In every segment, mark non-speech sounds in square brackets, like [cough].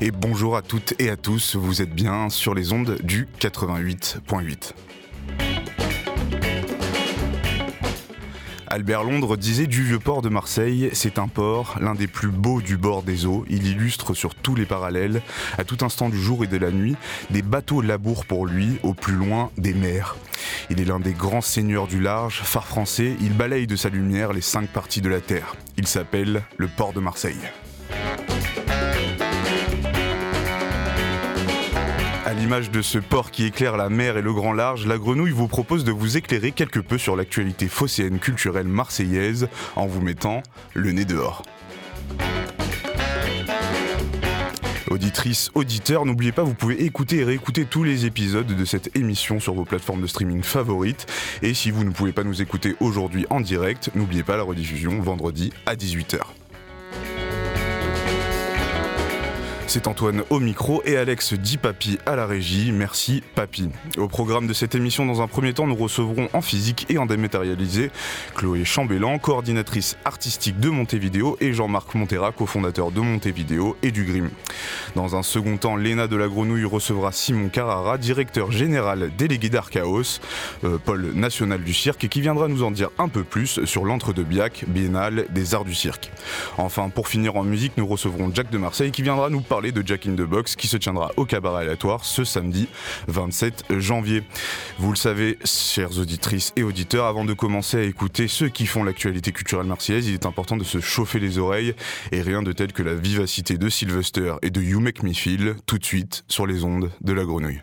Et bonjour à toutes et à tous, vous êtes bien sur les ondes du 88.8. Albert Londres disait du vieux port de Marseille, c'est un port, l'un des plus beaux du bord des eaux. Il illustre sur tous les parallèles, à tout instant du jour et de la nuit, des bateaux labourent pour lui, au plus loin des mers. Il est l'un des grands seigneurs du large, phare français, il balaye de sa lumière les cinq parties de la terre. Il s'appelle le port de Marseille. À l'image de ce port qui éclaire la mer et le grand large, la grenouille vous propose de vous éclairer quelque peu sur l'actualité phocéenne culturelle marseillaise en vous mettant le nez dehors. Auditrices, auditeurs, n'oubliez pas, vous pouvez écouter et réécouter tous les épisodes de cette émission sur vos plateformes de streaming favorites. Et si vous ne pouvez pas nous écouter aujourd'hui en direct, n'oubliez pas la rediffusion vendredi à 18h. C'est Antoine au micro et Alex dit Papi à la régie. Merci Papi. Au programme de cette émission, dans un premier temps, nous recevrons en physique et en dématérialisé Chloé Chambellan, coordinatrice artistique de Montevideo, et Jean-Marc Montera, cofondateur de Montevideo et du Grim. Dans un second temps, Léna de la Grenouille recevra Simon Carrara, directeur général délégué d'Archaos, euh, pôle national du cirque, et qui viendra nous en dire un peu plus sur l'entre-deux-biac, biennale des arts du cirque. Enfin, pour finir en musique, nous recevrons Jack de Marseille qui viendra nous parler de Jack in the Box qui se tiendra au cabaret aléatoire ce samedi 27 janvier. Vous le savez, chères auditrices et auditeurs, avant de commencer à écouter ceux qui font l'actualité culturelle marseillaise, il est important de se chauffer les oreilles et rien de tel que la vivacité de Sylvester et de You Make Me Feel tout de suite sur les ondes de la grenouille.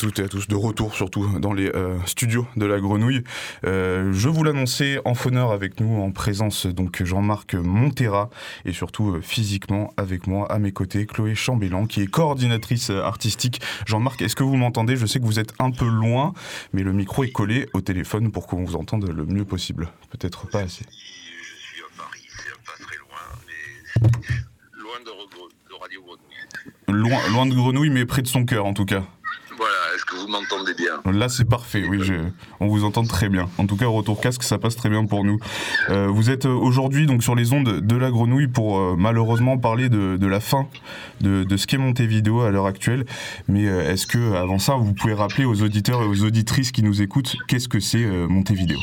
Toutes et à tous, de retour surtout dans les euh, studios de la Grenouille. Euh, je vous l'annonçais en phoneur avec nous, en présence donc Jean-Marc Montera et surtout euh, physiquement avec moi à mes côtés Chloé Chambellan qui est coordinatrice artistique. Jean-Marc, est-ce que vous m'entendez? Je sais que vous êtes un peu loin, mais le micro est collé au téléphone pour qu'on vous entende le mieux possible. Peut-être pas assez. Je suis à Paris, c'est pas très loin, mais loin de, de Radio Grenouille. Loin, loin de Grenouille, mais près de son cœur en tout cas. Voilà, est-ce que vous m'entendez bien Là, c'est parfait, oui, je, on vous entend très bien. En tout cas, retour casque, ça passe très bien pour nous. Euh, vous êtes euh, aujourd'hui donc sur les ondes de la Grenouille pour euh, malheureusement parler de, de la fin de, de ce qu'est Montevideo à l'heure actuelle. Mais euh, est-ce que, avant ça, vous pouvez rappeler aux auditeurs et aux auditrices qui nous écoutent qu'est-ce que c'est Montevideo?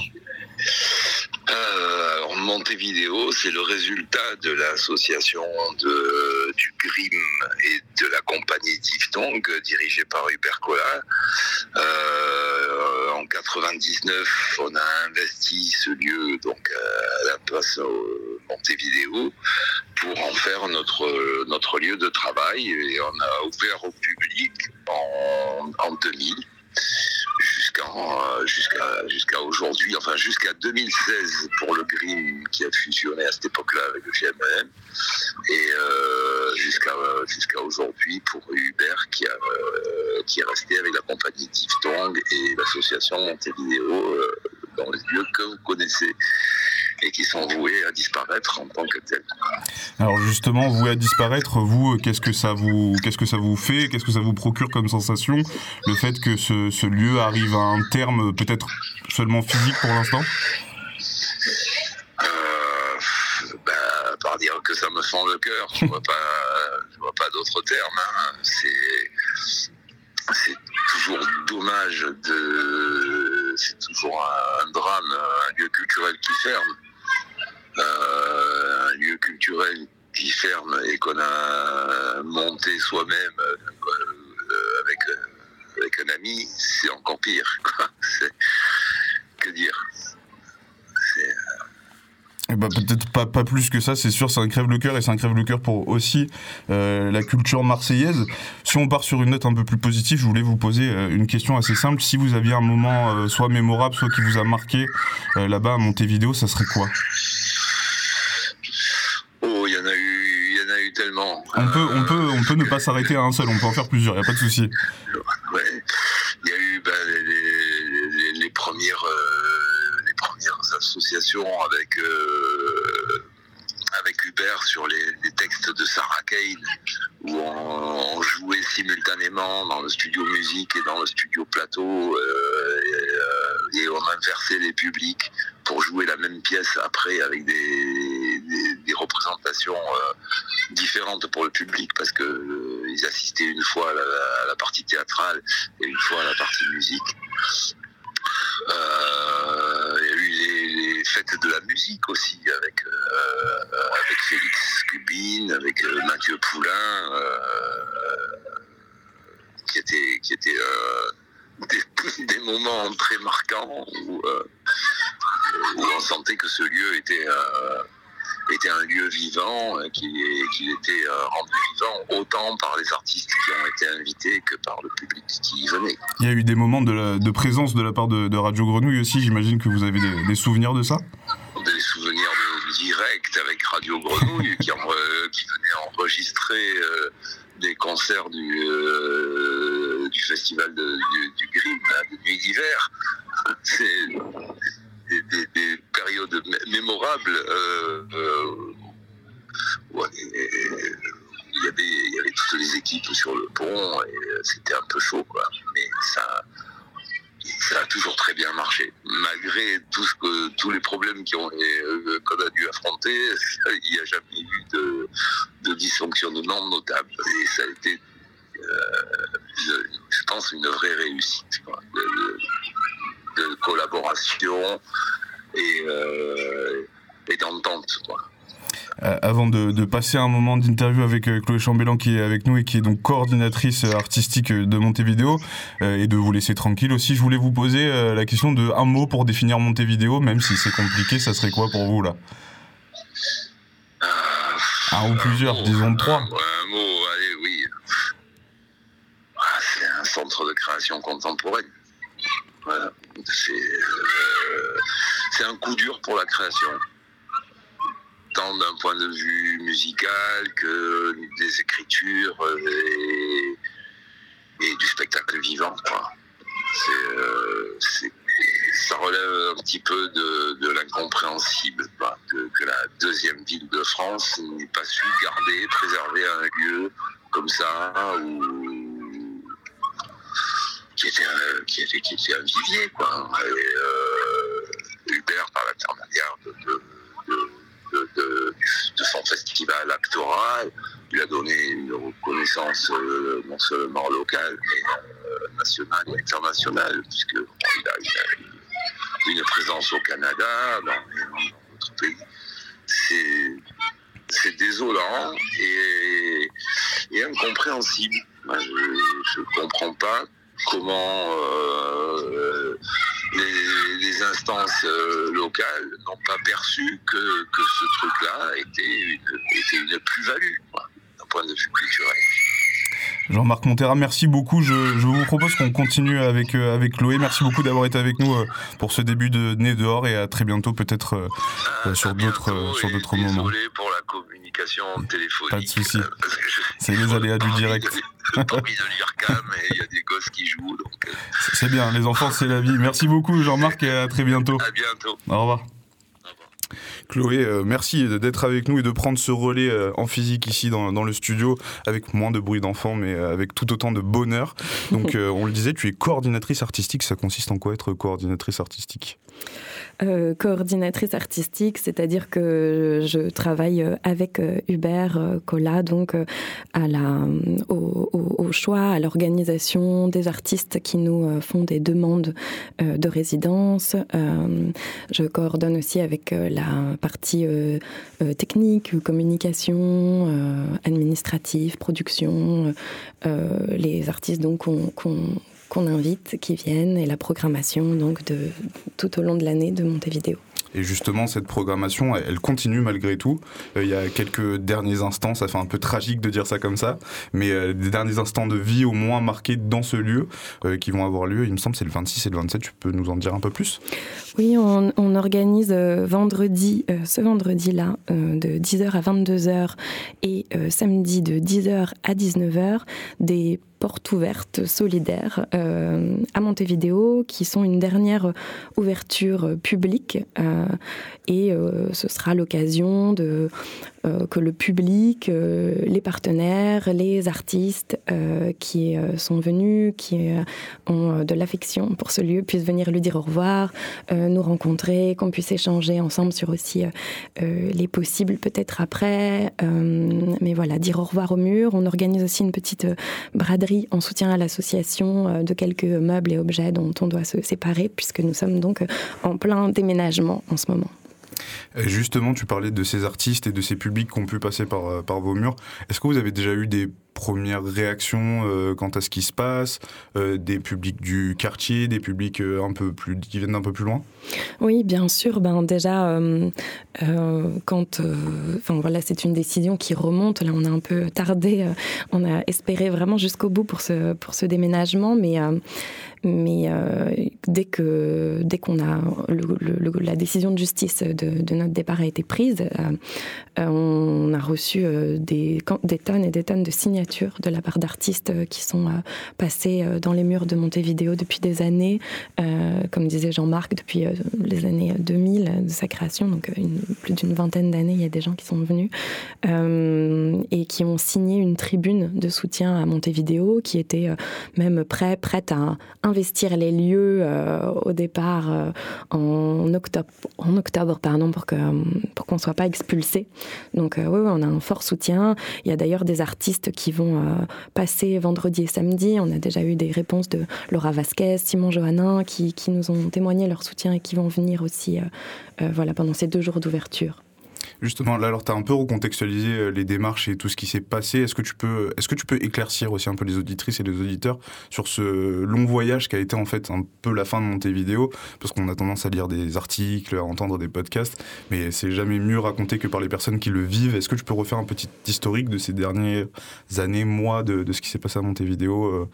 Euh, Montevideo, c'est le résultat de l'association du GRIM et de la compagnie Diphthong, dirigée par Hubert Collin. Euh, en 99, on a investi ce lieu donc à la place Montevideo pour en faire notre, notre lieu de travail et on a ouvert au public en, en 2000 jusqu'à jusqu'à jusqu'à aujourd'hui, enfin jusqu'à 2016 pour le Green qui a fusionné à cette époque-là avec le GMM et euh, jusqu'à jusqu'à aujourd'hui pour Hubert qui a euh, qui est resté avec la compagnie Diphthong et l'association Montevideo euh, dans les lieux que vous connaissez et qui sont voués à disparaître en tant que tels. Alors justement, voué à disparaître, vous, euh, qu'est-ce que ça vous, qu'est-ce que ça vous fait, qu'est-ce que ça vous procure comme sensation, le fait que ce, ce lieu arrive à un terme peut-être seulement physique pour l'instant? Euh, bah, par dire que ça me fend le cœur, je vois pas, [laughs] je vois pas d'autres termes. hein. C'est, c'est toujours dommage de, c'est toujours un, drame, un lieu culturel qui ferme, Euh, un lieu culturel qui ferme et qu'on a monté soi-même euh, euh, avec avec un ami, c'est encore pire. Quoi. [laughs] Que dire? Eh ben, peut-être pas, pas plus que ça, c'est sûr, c'est un crève-le-cœur et c'est un crève-le-cœur pour aussi euh, la culture marseillaise. Si on part sur une note un peu plus positive, je voulais vous poser euh, une question assez simple. Si vous aviez un moment euh, soit mémorable, soit qui vous a marqué euh, là-bas à Montevideo, ça serait quoi? Oh, il y en a eu, il y en a eu tellement. on peut, on, peut, on peut ne pas s'arrêter à un seul, on peut en faire plusieurs, il a pas de souci. Premières associations avec euh, avec Hubert sur les, textes de Sarah Kane, où on, on jouait simultanément dans le studio musique et dans le studio plateau, euh, et, euh, et on inversait les publics pour jouer la même pièce après avec des, représentations différentes pour le public parce que assistaient une fois à la, partie théâtrale et une fois à la partie musique. Y a eu fêtes de la musique aussi avec euh, avec Félix Cubine, avec euh, Mathieu Poulain, euh, qui étaient qui étaient euh, des, [laughs] des moments très marquants où, euh, où on sentait que ce lieu était euh, était un lieu vivant, euh, qu'il était euh, rendu vivant autant par les artistes qui ont été invités que par le public qui y venait. Il y a eu des moments de, la- de présence de la part de, de Radio Grenouille aussi, j'imagine que vous avez des, des souvenirs de ça des souvenirs de direct avec Radio Grenouille qui, en- euh, qui venait enregistrer des concerts du, euh, du festival de- du, du Grimm, hein, de Nuit d'hiver. [laughs] C'est des, des- des périodes mé- mémorables. euh, euh, il, y avait, il y avait toutes les équipes sur le pont et euh, c'était un peu chaud, quoi. Mais ça, ça a toujours très bien marché. Malgré tout ce que, tous les problèmes qu'on a dû affronter, [laughs] il n'y a jamais eu de, de dysfonctionnement notable. Et ça a été, je pense, une vraie réussite de collaboration et, euh, et d'entente. Euh, avant de, de passer un moment d'interview avec euh, Chloé Chambellan qui est avec nous et qui est donc coordinatrice artistique de Montevideo et de vous laisser tranquille aussi, je voulais vous poser la question de un mot pour définir Montevideo, même si c'est compliqué, ça serait quoi pour vous là? Un ou plusieurs, disons trois. Un, un mot, allez, oui. Ah, c'est un centre de création contemporaine. Voilà. C'est un coup dur pour la création tant d'un point de vue musical que des écritures et, du spectacle vivant. Euh, ça relève un petit peu de, l'incompréhensible que, la deuxième ville de France n'ait pas su garder, préserver un lieu comme ça qui, était, qui, était, un vivier. Quoi. Euh, Il a donné une reconnaissance euh, non seulement locale, mais euh, nationale et internationale, puisqu'il a, une présence au Canada, dans, d'autres pays. C'est désolant et, incompréhensible. Je ne comprends pas comment euh, les, instances euh, locales n'ont pas perçu que, ce truc-là était une, une plus-value d'un point de vue culturel. Jean-Marc Montera, merci beaucoup. Je, vous propose qu'on continue avec, euh, avec Chloé. Merci beaucoup d'avoir été avec nous euh, pour ce début de Nez dehors et à très bientôt peut-être ah, sur d'autres sur d'autres moments. Désolé pour la communication téléphonique. Pas de souci. [laughs] C'est les aléas du direct. J'ai pas envie de lire cam et il y a des gosses qui jouent. Euh. C'est bien, les enfants, c'est la vie. Merci beaucoup, Jean-Marc, et à très bientôt. À bientôt. Au revoir. Chloé, euh, merci d'être avec nous et de prendre ce relais euh, en physique ici dans, dans, le studio avec moins de bruit d'enfants mais avec tout autant de bonheur. Donc [laughs] on le disait, tu es coordinatrice artistique. Ça consiste en quoi être coordinatrice artistique? Euh, coordinatrice artistique, c'est-à-dire que je travaille euh, avec euh, Hubert Collat, donc à la, au, choix, à l'organisation des artistes qui nous font des demandes de résidence. je coordonne aussi avec la partie technique, communication, administrative, production, les artistes qu'on invite, qui viennent, et la programmation donc tout au long de l'année de Montevideo. Et justement, cette programmation, elle continue malgré tout. Euh, il y a quelques derniers instants, ça fait un peu tragique de dire ça comme ça, mais euh, des derniers instants de vie au moins marqués dans ce lieu euh, qui vont avoir lieu. Il me semble c'est le 26 et le 27. Tu peux nous en dire un peu plus? Oui, on, organise vendredi, ce vendredi-là, de 10h à 22h et samedi de 10h à 19h, des portes ouvertes solidaires euh, à Montevideo, qui sont une dernière ouverture publique. Euh, et euh, ce sera l'occasion de que le public, euh, les partenaires, les artistes euh, qui sont venus, qui ont de l'affection pour ce lieu, puissent venir lui dire au revoir, nous rencontrer, qu'on puisse échanger ensemble sur aussi les possibles peut-être après. mais voilà, dire au revoir au mur. On organise aussi une petite braderie en soutien à l'association de quelques meubles et objets dont on doit se séparer puisque nous sommes donc en plein déménagement en ce moment. Justement, tu parlais de ces artistes et de ces publics qui ont pu passer par, euh, vos murs. Est-ce que vous avez déjà eu des premières réactions euh, quant à ce qui se passe, euh, des publics du quartier, des publics un peu plus qui viennent d'un peu plus loin? Oui, bien sûr. Ben déjà, quand, enfin voilà, c'est une décision qui remonte. Là, on a un peu tardé. on a espéré vraiment jusqu'au bout pour ce pour ce déménagement, mais mais euh, dès que dès qu'on a la décision de justice de, notre départ a été prise, euh, euh, on a reçu des, tonnes et des tonnes de signatures de la part d'artistes qui sont passés dans les murs de Montevideo depuis des années, comme disait Jean-Marc, depuis les années 2000 de sa création, donc plus d'une vingtaine d'années, il y a des gens qui sont venus et qui ont signé une tribune de soutien à Montevideo, qui était même prêt, prête à investir les lieux euh, au départ euh, en octobre, en octobre pardon, pour qu'on pour qu'on soit pas expulsé. Donc euh, oui, on a un fort soutien. Il y a d'ailleurs des artistes qui vont passer vendredi et samedi. On a déjà eu des réponses de Laura Vasquez, Simon Johannin, qui, qui nous ont témoigné leur soutien et qui vont venir aussi voilà, pendant ces deux jours d'ouverture. Justement, là, alors, tu as un peu recontextualisé euh, les démarches et tout ce qui s'est passé. Est-ce que, tu peux, est-ce que tu peux éclaircir aussi un peu les auditrices et les auditeurs sur ce long voyage qui a été en fait un peu la fin de mon vidéo Parce qu'on a tendance à lire des articles, à entendre des podcasts, mais c'est jamais mieux raconté que par les personnes qui le vivent. Est-ce que tu peux refaire un petit historique de ces dernières années, mois, de, ce qui s'est passé à Montevideo vidéo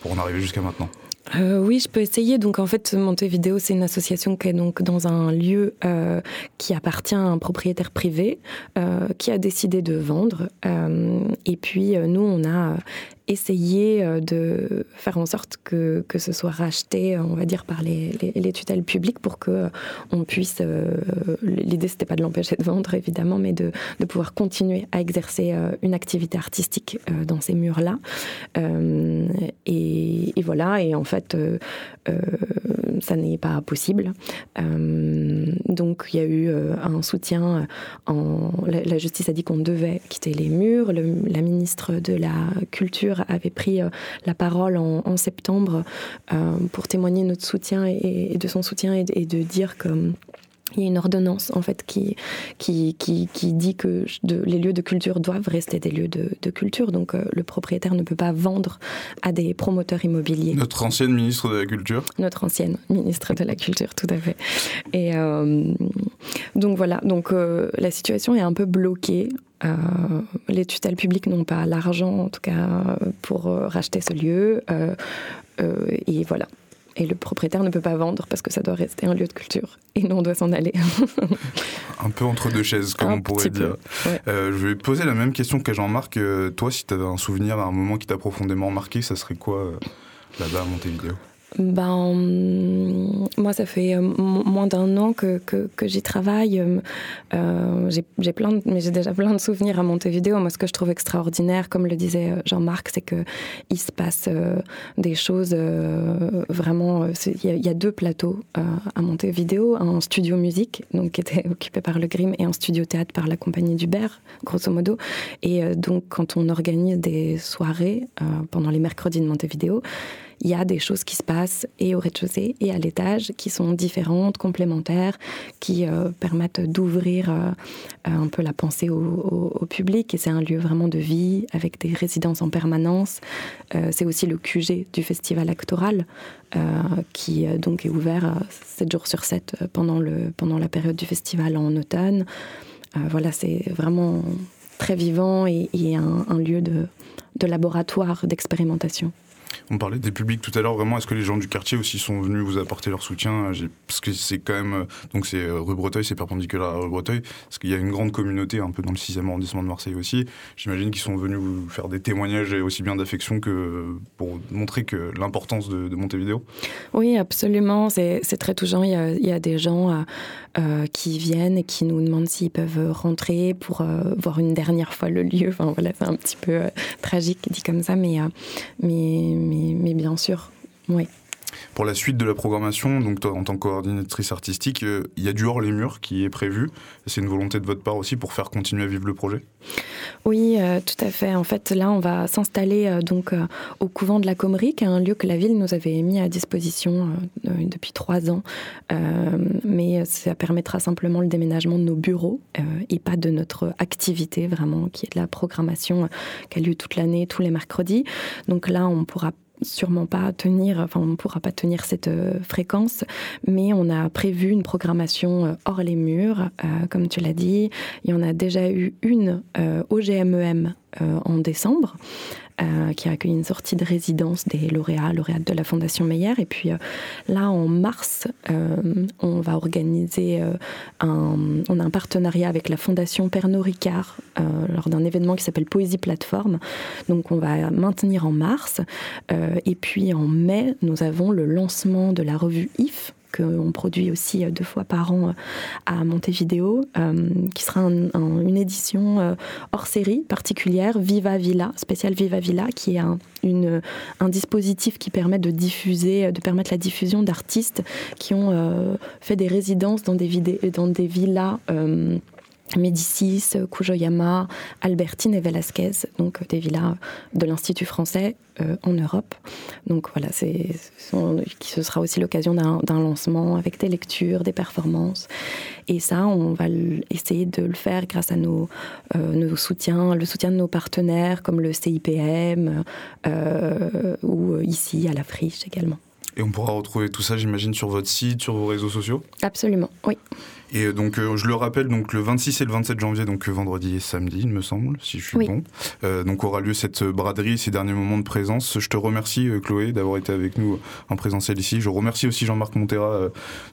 pour en arriver jusqu'à maintenant? Euh, oui, je peux essayer. Donc en fait, Montevideo, c'est une association qui est donc dans un lieu euh, qui appartient à un propriétaire privé euh, qui a décidé de vendre. et puis nous, on a essayer euh, de faire en sorte que, que ce soit racheté, on va dire, par les, les, tutelles publiques pour que euh, on puisse. Euh, l'idée, c'était pas de l'empêcher de vendre, évidemment, mais de, de, pouvoir continuer à exercer une activité artistique dans ces murs-là. Et, voilà, et en fait, ça n'est pas possible. donc, il y a eu un soutien. En, la, justice a dit qu'on devait quitter les murs. la ministre de la Culture avait pris euh, la parole en, septembre euh, pour témoigner notre soutien et, de son soutien et de, dire que il y a une ordonnance en fait qui, qui, qui, qui dit que les lieux de culture doivent rester des lieux de, culture. Donc euh, le propriétaire ne peut pas vendre à des promoteurs immobiliers. Notre ancienne ministre de la Culture Notre ancienne ministre de la Culture, tout à fait. Et donc voilà, donc la situation est un peu bloquée. Euh, les tutelles publiques n'ont pas l'argent, en tout cas, pour euh, racheter ce lieu. Euh, et voilà. Et le propriétaire ne peut pas vendre parce que ça doit rester un lieu de culture. Et nous, on doit s'en aller. [laughs] un peu entre deux chaises, comme on pourrait dire. je vais poser la même question que Jean-Marc. toi, si tu avais un souvenir d'un moment qui t'a profondément marqué, ça serait quoi là-bas à Montevideo? Ben, moi, ça fait euh, moins d'un an que, que, j'y travaille. Euh, j'ai plein, mais j'ai déjà plein de souvenirs à Montevideo. Moi, ce que je trouve extraordinaire, comme le disait euh, Jean-Marc, c'est que il se passe des choses vraiment. Il y, a deux plateaux à Montevideo, un studio musique, donc qui était [laughs] occupé par le Grimm, et un studio théâtre par la compagnie d'Hubert, grosso modo. Et donc, quand on organise des soirées pendant les mercredis de Montevideo, il y a des choses qui se passent et au rez-de-chaussée et à l'étage qui sont différentes, complémentaires, qui euh, permettent d'ouvrir euh, un peu la pensée au, public. Et c'est un lieu vraiment de vie avec des résidences en permanence. Euh, c'est aussi le QG du festival actoral qui donc est ouvert 7 jours sur 7 pendant, le, pendant la période du festival en automne. voilà, c'est vraiment très vivant et, un, un lieu de, de laboratoire, d'expérimentation. On parlait des publics tout à l'heure. Vraiment, est-ce que les gens du quartier aussi sont venus vous apporter leur soutien? Parce que c'est quand même. Donc, c'est euh, rue Breteuil, c'est perpendiculaire à rue Breteuil. Parce qu'il y a une grande communauté un peu dans le 6e arrondissement de Marseille aussi. J'imagine qu'ils sont venus vous faire des témoignages aussi bien d'affection que pour montrer que l'importance de, de Montevideo. Oui, absolument. C'est très touchant. Il y a, il y a des gens euh, euh, qui viennent et qui nous demandent s'ils peuvent rentrer pour voir une dernière fois le lieu. Enfin, voilà, c'est un petit peu tragique dit comme ça, mais. mais mais, bien sûr, oui. Pour la suite de la programmation, donc toi, en tant que coordinatrice artistique, euh, il y a du hors les murs qui est prévu. C'est une volonté de votre part aussi pour faire continuer à vivre le projet? Oui, euh, tout à fait. En fait, là, on va s'installer euh, donc au couvent de la Comrie, qui est un lieu que la ville nous avait mis à disposition depuis trois ans. mais ça permettra simplement le déménagement de nos bureaux et pas de notre activité vraiment, qui est de la programmation qui a lieu toute l'année, tous les mercredis. Donc là, on pourra sûrement pas tenir, enfin on ne pourra pas tenir cette euh, fréquence, mais on a prévu une programmation euh, hors les murs, euh, comme tu l'as dit. Il y en a déjà eu une au GMEM en décembre, euh, qui a accueilli une sortie de résidence des lauréats, lauréates de la Fondation Meyer. Et puis euh, là, en mars, euh, on va organiser un, on a un partenariat avec la Fondation Pernod Ricard lors d'un événement qui s'appelle Poésie Plateforme. Donc on va maintenir en mars. et puis en mai, nous avons le lancement de la revue IF, qu'on produit aussi euh, deux fois par an euh, à Montevideo, euh, qui sera une édition hors série particulière, Viva Villa, spéciale Viva Villa, qui est un, dispositif qui permet de diffuser, de permettre la diffusion d'artistes qui ont fait des résidences dans des, dans des villas. Médicis, Kujoyama, Albertine et Velasquez, donc des villas de l'Institut français euh, en Europe. Donc voilà, c'est, ce sera aussi l'occasion d'un, lancement avec des lectures, des performances. Et ça, on va essayer de le faire grâce à nos, euh, nos soutiens, le soutien de nos partenaires comme le CIPM euh, ou ici à la Friche également. Et on pourra retrouver tout ça, j'imagine, sur votre site, sur vos réseaux sociaux? Absolument, oui. Et donc, euh, je le rappelle, donc le 26 et le 27 janvier, donc vendredi et samedi, il me semble, si je suis bon. Euh, donc aura lieu cette braderie, ces derniers moments de présence. Je te remercie, euh, Chloé, d'avoir été avec nous en présentiel ici. Je remercie aussi Jean-Marc Montera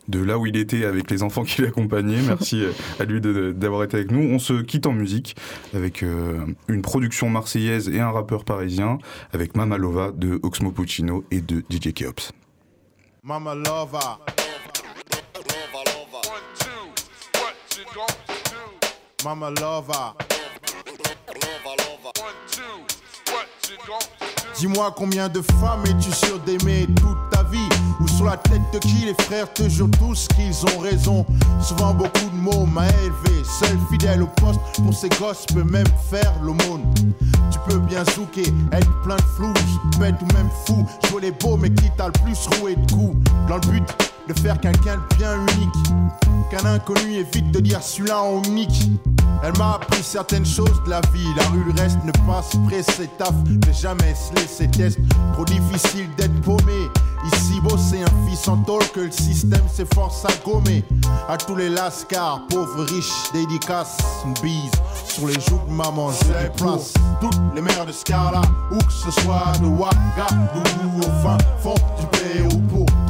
de là où il était avec les enfants qui l'accompagnaient. Merci [laughs] à lui d'avoir été avec nous. On se quitte en musique avec une production marseillaise et un rappeur parisien avec Mama Lova de Oxmo Puccino et de DJ Keops. Mama Lova. Mama lover. Dis-moi combien de femmes es-tu sûr d'aimer toute ta vie? Ou sur la tête de qui les frères te jurent tous qu'ils ont raison? Souvent beaucoup de mots m'a élevé. Seul fidèle au poste pour ces gosses peut même faire l'aumône. Tu peux bien zouker, être plein de flou Bête ou même fou, jouer les beaux mais qui t'a le plus roué de coups? Dans le but de faire quelqu'un de bien unique. Qu'un inconnu évite de dire celui-là en unique. Elle m'a appris certaines choses de la vie. La rue, le reste ne passe pressé taf. Ne jamais se laisser test. Trop difficile d'être paumé. Ici, bosser un fils en tôle que le système s'efforce à gommer. À tous les lascars, pauvres, riches, dédicaces, une bise sur les joues de maman. J'ai place. Toutes les mères de Scarla, où que ce soit de Ouagadougou au fin fond du Pérou pour mères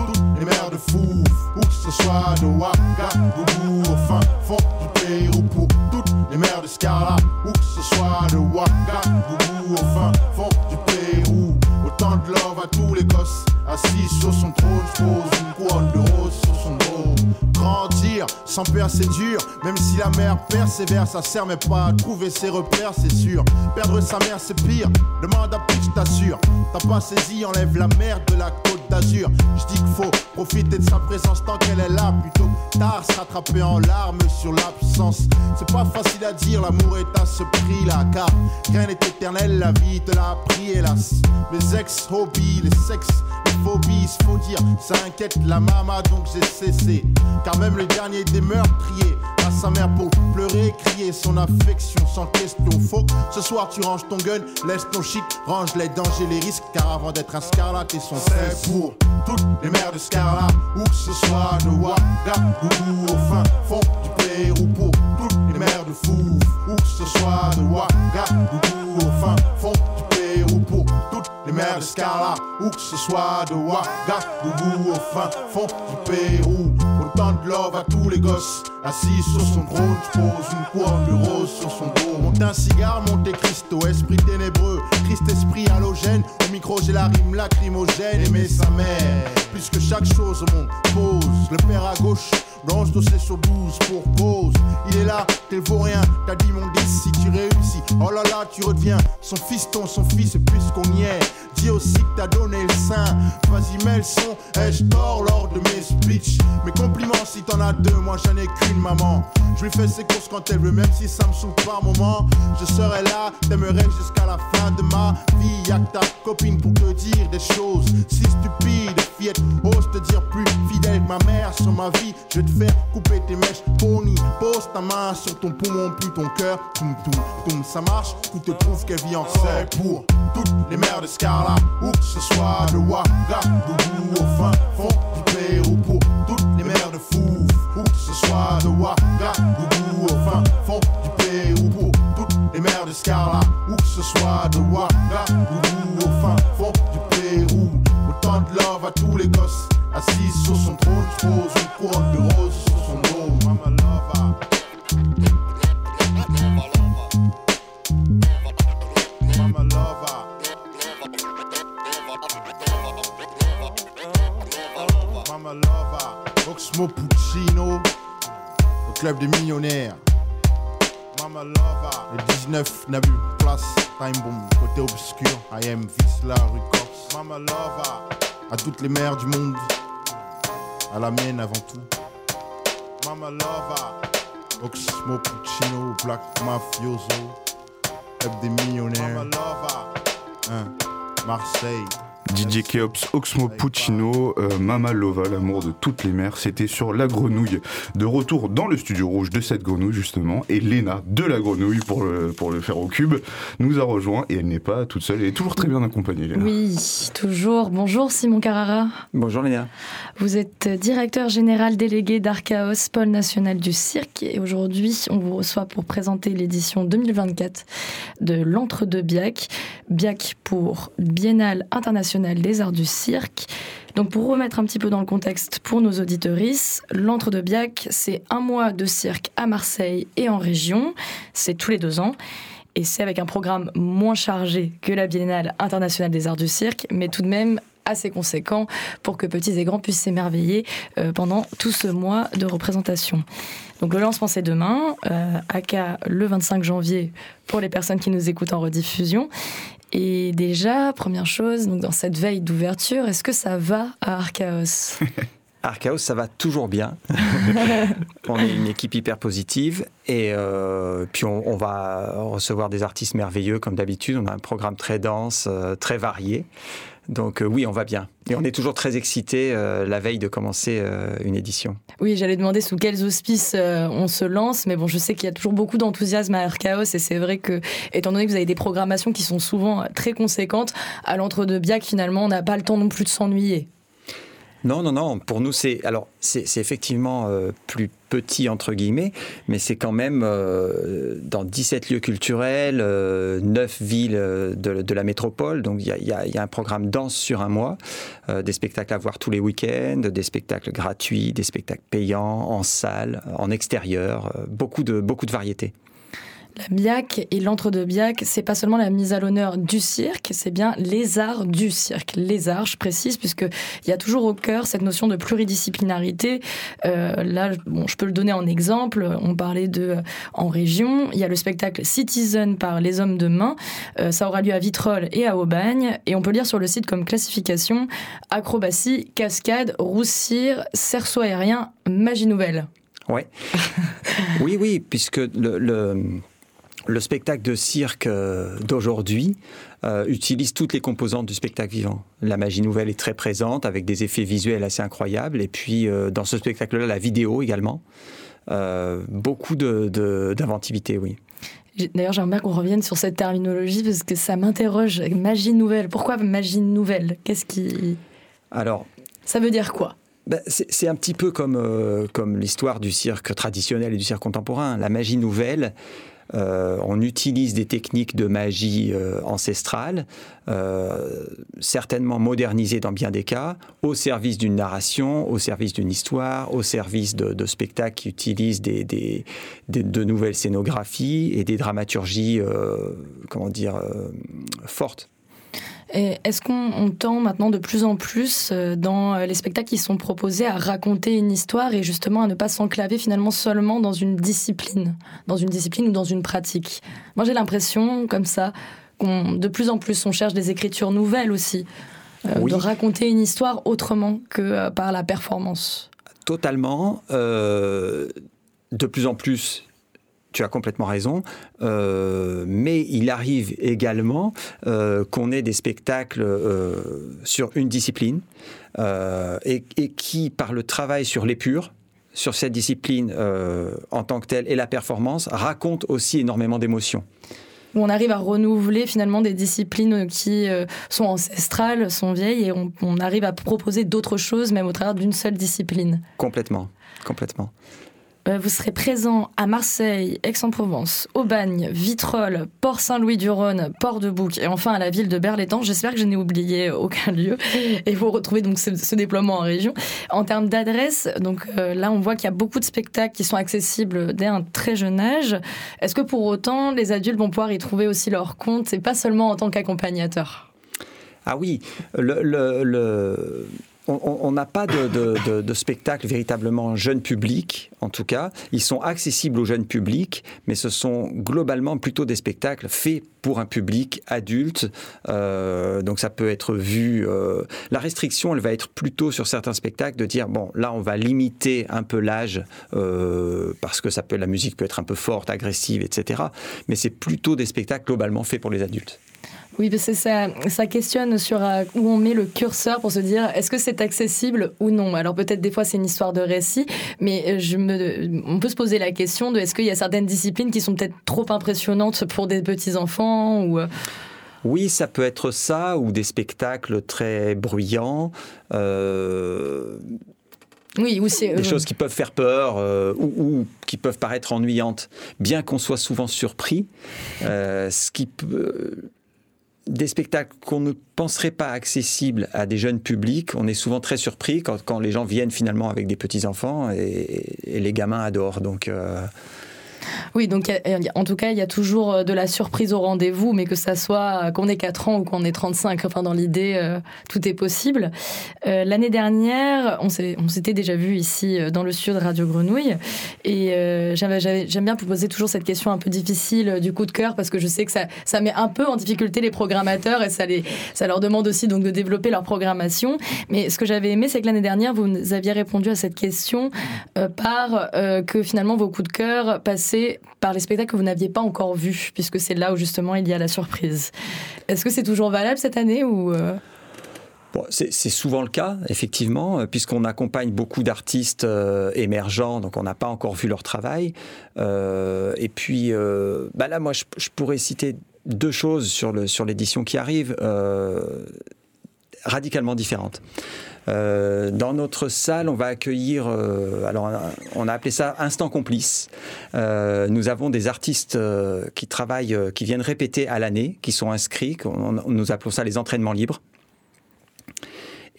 où que ce soit de Ouagadougou au fin fond du Pérou pour toutes les mères de Scarla, où que ce soit de Ouagadougou au fin fond du Pérou. Autant de love à tous les gosses, assis sur son trône, pose une couronne de rose sur son dos. Grandir sans père c'est dur, même si la mère persévère, ça sert mais pas à trouver ses repères, c'est sûr. Perdre sa mère c'est pire, demande à je t'assure. T'as pas saisi, enlève la merde de la côte d'Azur. Je dis qu'il faut profiter de sa présence tant qu'elle est là, plutôt tard se rattraper en larmes sur l'absence. C'est pas facile à dire, l'amour est à ce prix-là, car rien n'est éternel, la vie te l'a appris, hélas. Mes ex-hobbies, les sexes, les phobies, faut dire, ça inquiète la mama, donc j'ai cessé. Car même le dernier des meurtriers à sa mère pour pleurer, crier son affection sans question. Faut ce soir tu ranges ton gun, laisse ton shit, range les dangers, les risques, car avant d'être un scarlat, et son pour toutes les mères de Scarla, où que ce soit de Ouagadougou au fin fond du Pérou, pour toutes les mères de Fou, où que ce soit de Ouagadougou au fin fond du Pérou, pour toutes les mères de Scarla, où que ce soit de Ouagadougou au fin fond du Pérou. Autant de love à tous les gosses, assis sur son trône, pose une couronne de rose sur son dos. Monte un cigare, monte Cristo, esprit ténébreux, Christ esprit halogène. Au micro, j'ai la rime lacrymogène, aimer sa mère. Plus que chaque chose au monde, pose le père à gauche Blanche dossier sur 12 pour cause. Il est là, t'es rien. T'as dit mon 10 si tu réussis. Oh là là, tu redeviens son fiston, son fils, puisqu'on y est. Dis aussi que t'as donné le sein. Vas-y, mets le son. Ai-je tort lors de mes speeches? Si t'en as deux, moi j'en ai qu'une maman. Je lui fais ses courses quand elle veut, même si ça me saoule par moment. Je serai là, t'aimerais jusqu'à la fin de ma vie. Y'a que ta copine pour te dire des choses si stupides. Fillette, ose te dire plus fidèle que ma mère sur ma vie. Je te faire couper tes mèches. Pony, pose ta main sur ton poumon, puis ton cœur. Toum, toum, toum, ça marche. Tout te prouve qu'elle vit en C'est pour toutes les mères de Scarla, où que ce soit de Ouagadougou au fin fond du Pérou. Pour soit de au fin fond du Pérou. Toutes les mères de Scarla, où que ce soit de Ouagadougou au fin fond du Pérou. Autant de love à tous les gosses assis sur son trône, pose une couronne de club des millionnaires. Mama. Le 19 n'a plus place, time bomb, côté obscur. I am Visla Records. Mama lova. À toutes les mères du monde à la mienne avant tout. Mama Lava, Oxmo Puccino, Black Mafioso, Club des millionnaires. Mama Lava, hein, Marseille, DJ Keops, Oxmo Puccino, euh, Mama Lova, l'amour de toutes les mères. C'était sur La Grenouille. De retour dans le studio rouge de cette grenouille, justement. Et Léna de La Grenouille, pour le, pour le faire au cube, nous a rejoint. Et elle n'est pas toute seule. Elle est toujours très bien accompagnée, Léna. Oui, toujours. Bonjour Simon Carrara. Bonjour Léna. Vous êtes directeur général délégué d'Archaos, pôle national du cirque. Et aujourd'hui, on vous reçoit pour présenter l'édition 2024 de l'Entre-deux Biac. Biac pour Biennale internationale des arts du cirque. Donc pour remettre un petit peu dans le contexte pour nos auditorices, l'Entre-deux-Biac, c'est un mois de cirque à Marseille et en région. C'est tous les deux ans. Et c'est avec un programme moins chargé que la Biennale internationale des arts du cirque, mais tout de même assez conséquent pour que petits et grands puissent s'émerveiller euh, pendant tout ce mois de représentation. Donc le lancement c'est demain, euh, aka le 25 janvier pour les personnes qui nous écoutent en rediffusion. Et déjà, première chose, donc dans cette veille d'ouverture, est-ce que ça va à Archaos? [laughs] Archaos, ça va toujours bien. [laughs] on est une équipe hyper positive et euh, puis on, va recevoir des artistes merveilleux comme d'habitude. On a un programme très dense, euh, très varié. Donc euh, oui, on va bien. Et on est toujours très excités euh, la veille de commencer euh, une édition. Oui, j'allais demander sous quels auspices on se lance, mais bon, je sais qu'il y a toujours beaucoup d'enthousiasme à Chaos et c'est vrai que, étant donné que vous avez des programmations qui sont souvent très conséquentes, à l'entre-deux-biac, finalement, on n'a pas le temps non plus de s'ennuyer. Non, non, non. Pour nous, c'est alors c'est effectivement euh, plus petit entre guillemets, mais c'est quand même euh, dans 17 lieux culturels, 9 euh, villes de, la métropole. Donc il y, a, un programme dense sur un mois, des spectacles à voir tous les week-ends, des spectacles gratuits, des spectacles payants en salle, en extérieur, beaucoup de beaucoup de variétés. La BIAC et l'entre-deux-BIAC, c'est pas seulement la mise à l'honneur du cirque, c'est bien les arts du cirque. Les arts, je précise, puisqu'il y a toujours au cœur cette notion de pluridisciplinarité. Euh, là, bon, je peux le donner en exemple. On parlait de en région. Il y a le spectacle Citizen par les hommes de main. Euh, ça aura lieu à Vitrolles et à Aubagne. Et on peut lire sur le site comme classification acrobatie, cascade, roussir, cerceau aérien, magie nouvelle. Ouais. oui, oui, puisque le le spectacle de cirque euh, d'aujourd'hui euh, utilise toutes les composantes du spectacle vivant. La magie nouvelle est très présente avec des effets visuels assez incroyables. Et puis euh, dans ce spectacle-là, la vidéo également. beaucoup d'inventivité, de, oui. D'ailleurs, j'aimerais qu'on revienne sur cette terminologie parce que ça m'interroge. Magie nouvelle. Pourquoi magie nouvelle? Qu'est-ce qui. Alors. Ça veut dire quoi? ben, c'est un petit peu comme, comme l'histoire du cirque traditionnel et du cirque contemporain. La magie nouvelle, on utilise des techniques de magie euh, ancestrale, euh, certainement modernisées dans bien des cas, au service d'une narration, au service d'une histoire, au service de, spectacles qui utilisent des, de nouvelles scénographies et des dramaturgies, comment dire, fortes. Est-ce qu'on tend maintenant de plus en plus euh, dans euh, les spectacles qui sont proposés à raconter une histoire et justement à ne pas s'enclaver finalement seulement dans une discipline, dans une discipline ou dans une pratique? Moi j'ai l'impression comme ça qu'on de plus en plus on cherche des écritures nouvelles aussi, euh, de raconter une histoire autrement que par la performance. Totalement. de plus en plus, tu as complètement raison, euh, mais il arrive également euh, qu'on ait des spectacles euh, sur une discipline et, qui, par le travail sur l'épure, sur cette discipline en tant que telle et la performance, racontent aussi énormément d'émotions on arrive à renouveler finalement des disciplines qui sont ancestrales, sont vieilles, et on, on arrive à proposer d'autres choses, même au travers d'une seule discipline. Complètement, complètement. Euh, vous serez présent à Marseille, Aix-en-Provence, Aubagne, Vitrolles, Port-Saint-Louis-du-Rhône, Port-de-Bouc et enfin à la ville de Berlétan. J'espère que je n'ai oublié [laughs] aucun lieu et vous retrouvez donc ce, déploiement en région. En termes d'adresse, donc euh, là on voit qu'il y a beaucoup de spectacles qui sont accessibles dès un très jeune âge. Est-ce que pour autant les adultes vont pouvoir y trouver aussi leur compte et pas seulement en tant qu'accompagnateur? Ah oui, le, le on n'a pas de, spectacle véritablement jeune public, en tout cas. Ils sont accessibles au jeune public, mais ce sont globalement plutôt des spectacles faits pour un public adulte. Euh, donc ça peut être vu. Euh, la restriction, elle va être plutôt sur certains spectacles de dire bon, là, on va limiter un peu l'âge euh, parce que la musique peut être un peu forte, agressive, etc. Mais c'est plutôt des spectacles globalement faits pour les adultes. Oui, parce que ça, ça questionne sur euh, où on met le curseur pour se dire est-ce que c'est accessible ou non? Alors peut-être des fois c'est une histoire de récit, mais euh, je me, on peut se poser la question de est-ce qu'il y a certaines disciplines qui sont peut-être trop impressionnantes pour des petits enfants ou euh, oui, ça peut être ça, ou des spectacles très bruyants. Oui, ou des choses qui peuvent faire peur ou, ou, qui peuvent paraître ennuyantes, bien qu'on soit souvent surpris. ce qui peut des spectacles qu'on ne penserait pas accessibles à des jeunes publics. On est souvent très surpris quand, les gens viennent finalement avec des petits-enfants et, les gamins adorent. Donc, euh, oui, donc en tout cas, il y a toujours euh, de la surprise au rendez-vous, mais que ça soit euh, qu'on ait 4 ans ou qu'on ait 35, enfin dans l'idée, euh, tout est possible. L'année dernière, on s'était déjà vu ici dans le studio de Radio Grenouille, et j'aime bien vous poser toujours cette question un peu difficile du coup de cœur, parce que je sais que ça, met un peu en difficulté les programmateurs, et ça, ça leur demande aussi donc de développer leur programmation. Mais ce que j'avais aimé, c'est que l'année dernière, vous aviez répondu à cette question par que finalement vos coups de cœur passaient par les spectacles que vous n'aviez pas encore vus, puisque c'est là où justement il y a la surprise. Est-ce que c'est toujours valable cette année ou euh? C'est souvent le cas, effectivement, euh, puisqu'on accompagne beaucoup d'artistes euh, émergents, donc on n'a pas encore vu leur travail. et puis, bah là, moi, je, pourrais citer deux choses sur l'édition sur qui arrive, radicalement différentes. Euh, dans notre salle, on va accueillir, euh, alors on a appelé ça Instant Complice. Euh, nous avons des artistes qui travaillent, qui viennent répéter à l'année, qui sont inscrits, nous appelons ça les entraînements libres.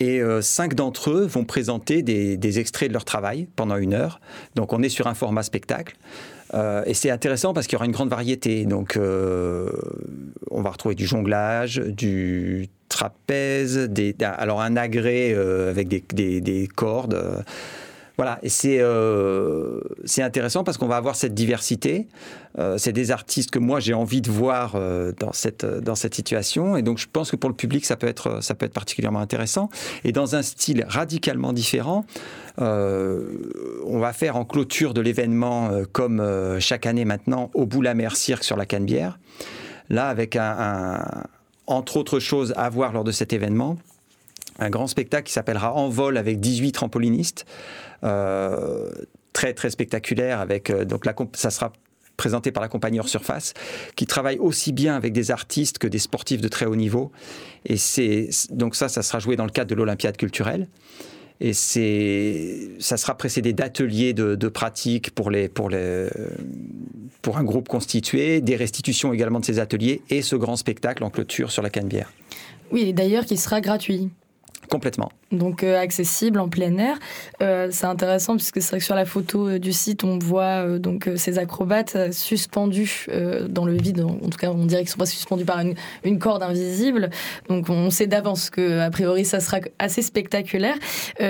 Et cinq d'entre eux vont présenter des, des, extraits de leur travail pendant une heure. Donc on est sur un format spectacle. Euh, et c'est intéressant parce qu'il y aura une grande variété. Donc, euh, on va retrouver du jonglage, du trapèze, alors un agrès euh, avec des cordes. Voilà, et c'est euh, intéressant parce qu'on va avoir cette diversité. Euh, c'est des artistes que moi j'ai envie de voir euh, dans, cette, dans cette situation. Et donc je pense que pour le public, ça peut être, ça peut être particulièrement intéressant. Et dans un style radicalement différent, on va faire en clôture de l'événement, comme chaque année maintenant, au bout la mer cirque sur la Canebière. Là, avec un, entre autres choses à voir lors de cet événement, un grand spectacle qui s'appellera En vol avec 18 trampolinistes. Euh, très très spectaculaire avec euh, donc la, ça sera présenté par la compagnie Hors Surface, qui travaille aussi bien avec des artistes que des sportifs de très haut niveau. Et c'est donc ça, ça sera joué dans le cadre de l'Olympiade culturelle. Et c'est, ça sera précédé d'ateliers de, de, pratique pour, les, pour, les, pour un groupe constitué, des restitutions également de ces ateliers et ce grand spectacle en clôture sur la Canebière. Oui, d'ailleurs qui sera gratuit. Complètement. Donc euh, accessible en plein air. Euh, c'est intéressant puisque c'est vrai que sur la photo euh, du site, on voit donc ces acrobates suspendus dans le vide. En, tout cas, on dirait qu'ils sont pas suspendus par une, corde invisible. Donc on sait d'avance que a priori ça sera assez spectaculaire.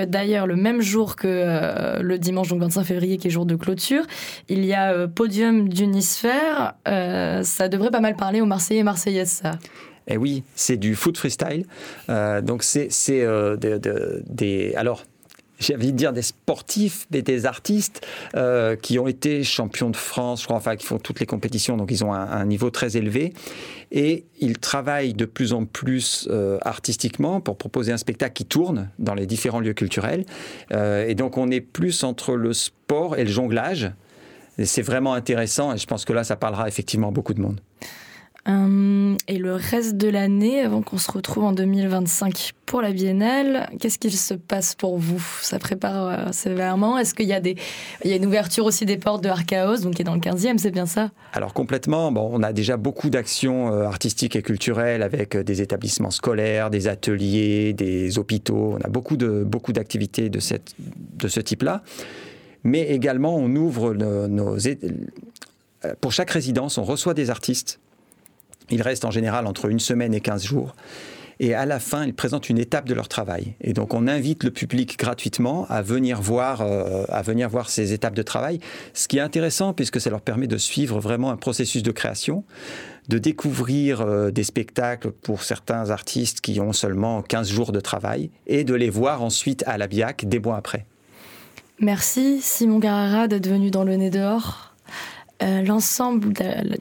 D'ailleurs, le même jour que le dimanche, donc 25 février, qui est jour de clôture, il y a podium d'unisphère. ça devrait pas mal parler aux Marseillais et Marseillaises, ça. Et eh oui, c'est du foot freestyle. Euh, donc c'est euh, des, alors j'ai envie de dire des sportifs, mais des artistes euh, qui ont été champions de France, enfin qui font toutes les compétitions, donc ils ont un, niveau très élevé. Et ils travaillent de plus en plus artistiquement pour proposer un spectacle qui tourne dans les différents lieux culturels. et donc on est plus entre le sport et le jonglage. C'est vraiment intéressant et je pense que là, ça parlera effectivement beaucoup de monde. Euh, et le reste de l'année, avant qu'on se retrouve en 2025 pour la biennale, qu'est-ce qu'il se passe pour vous? Ça prépare euh, sévèrement? Est-ce qu'il y a des, y a une ouverture aussi des portes de Archaos, donc qui est dans le 15e, c'est bien ça? Alors complètement. Bon, on a déjà beaucoup d'actions euh, artistiques et culturelles avec des établissements scolaires, des ateliers, des hôpitaux. On a beaucoup de beaucoup d'activités de cette de ce type-là. Mais également, on ouvre nos pour chaque résidence, on reçoit des artistes ils restent en général entre une semaine et 15 jours. Et à la fin, ils présentent une étape de leur travail. Et donc, on invite le public gratuitement à venir voir, euh, à venir voir ces étapes de travail. Ce qui est intéressant, puisque ça leur permet de suivre vraiment un processus de création, de découvrir euh, des spectacles pour certains artistes qui ont seulement 15 jours de travail et de les voir ensuite à la BIAC des mois après. Merci Simon Garara d'être venu dans le nez dehors. Euh, l'ensemble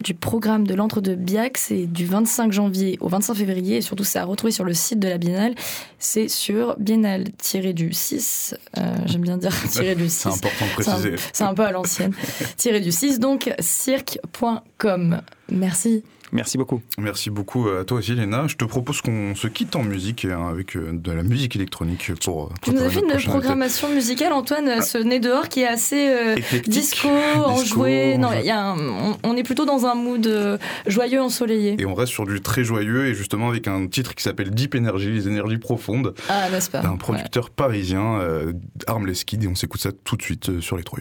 du programme de l'Entre-deux Biac, c'est du 25 janvier au 25 février, et surtout c'est à retrouver sur le site de la Biennale. C'est sur biennale-du-6, euh, j'aime bien dire [laughs] du 6. C'est important de préciser. C'est un, un, peu à l'ancienne. du 6, donc cirque.com. Merci. Merci beaucoup. Merci beaucoup à toi aussi, Léna. Je te propose qu'on se quitte en musique hein, avec euh, de la musique électronique pour. Tu nous as fait une programmation musicale, Antoine, ah. ce nez dehors qui est assez euh, disco, enjoué. Non, y a on, est plutôt dans un mood euh, joyeux, ensoleillé. Et on reste sur du très joyeux et justement avec un titre qui s'appelle Deep Energy, les énergies profondes. Ah, n'est-ce pas? D'un producteur parisien, Armless Kid, et on s'écoute ça tout de suite sur les 3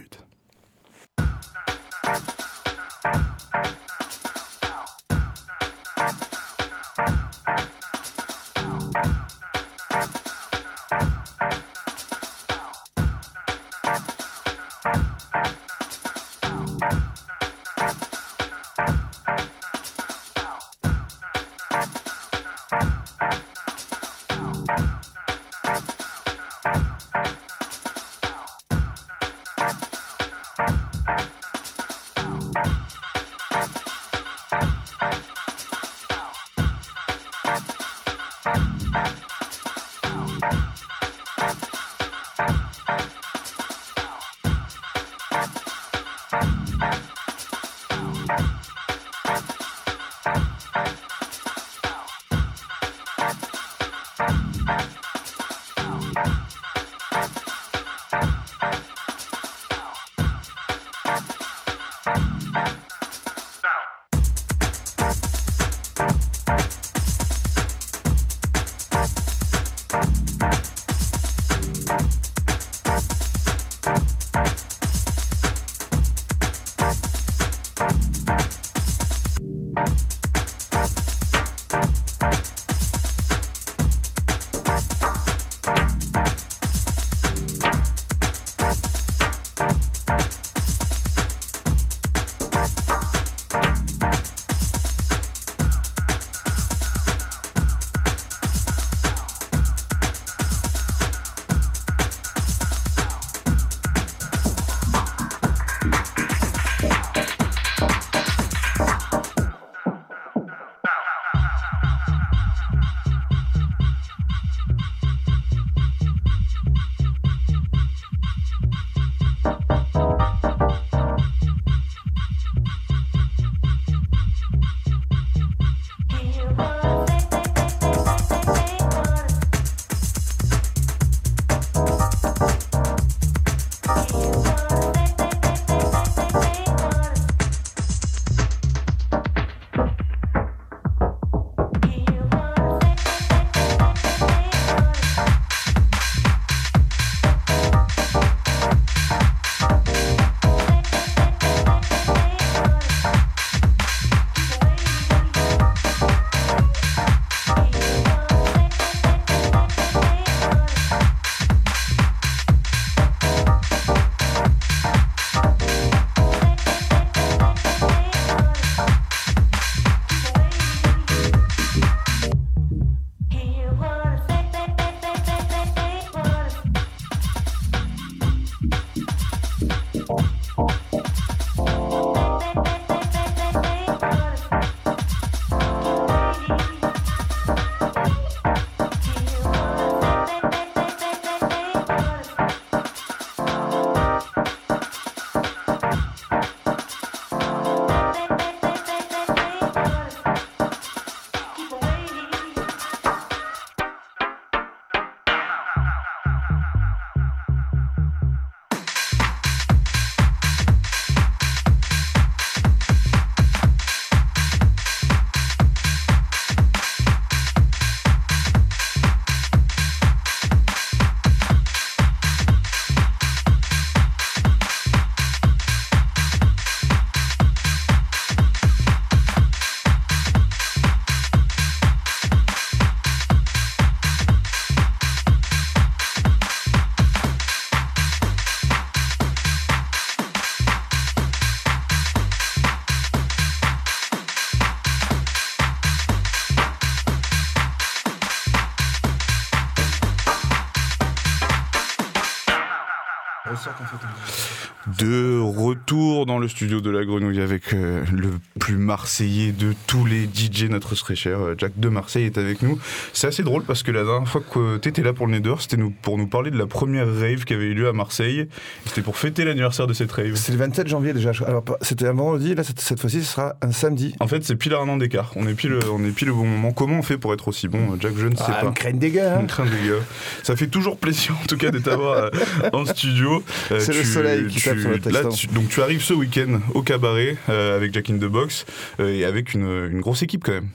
De retour dans le studio de la Grenouille avec euh, le plus marseillais de tous les DJ, notre très cher euh, Jack de Marseille est avec nous. C'est assez drôle parce que la dernière fois que tu étais là pour le Nether, c'était nous, pour nous parler de la première rave qui avait eu lieu à Marseille. C'était pour fêter l'anniversaire de cette rave. C'est le 27 janvier déjà. Alors c'était un vendredi, là cette, cette fois-ci ce sera un samedi. En fait, c'est pile à un an d'écart. On est pile, on est pile au bon moment. Comment on fait pour être aussi bon, Jack Je ne sais ah, pas. Une crainte des gars. Hein. Une crainte des gars. Ça fait toujours plaisir en tout cas de t'avoir en studio. c'est le soleil qui tape sur le là, donc tu arrives ce week-end au cabaret euh, avec Jack in the Box euh, et avec une, une, grosse équipe quand même.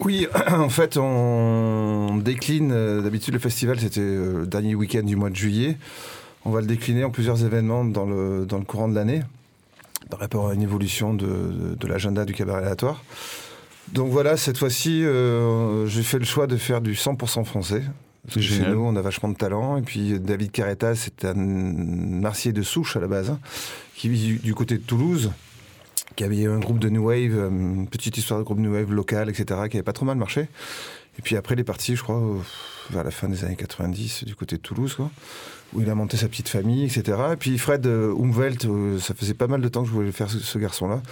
Oui, [clears throat] en fait, on décline. Euh, d'habitude, le festival, c'était le dernier week-end du mois de juillet. On va le décliner en plusieurs événements dans le, dans le courant de l'année, par rapport à une évolution de, de, de l'agenda du cabaret aléatoire. Donc voilà, cette fois-ci, euh, j'ai fait le choix de faire du 100% français. Parce que chez nous, on a vachement de talent. Et puis David Carreta, c'est un Marseillais de souche à la base, hein, qui vit du, côté de Toulouse, qui avait un groupe de New Wave, une petite histoire de groupe New Wave local, etc., qui avait pas trop mal marché. Et puis après, il est parti, je crois, vers la fin des années 90, du côté de Toulouse, quoi, où il a monté sa petite famille, etc. Et puis Fred Umwelt, ça faisait pas mal de temps que je voulais faire ce, garçon-là,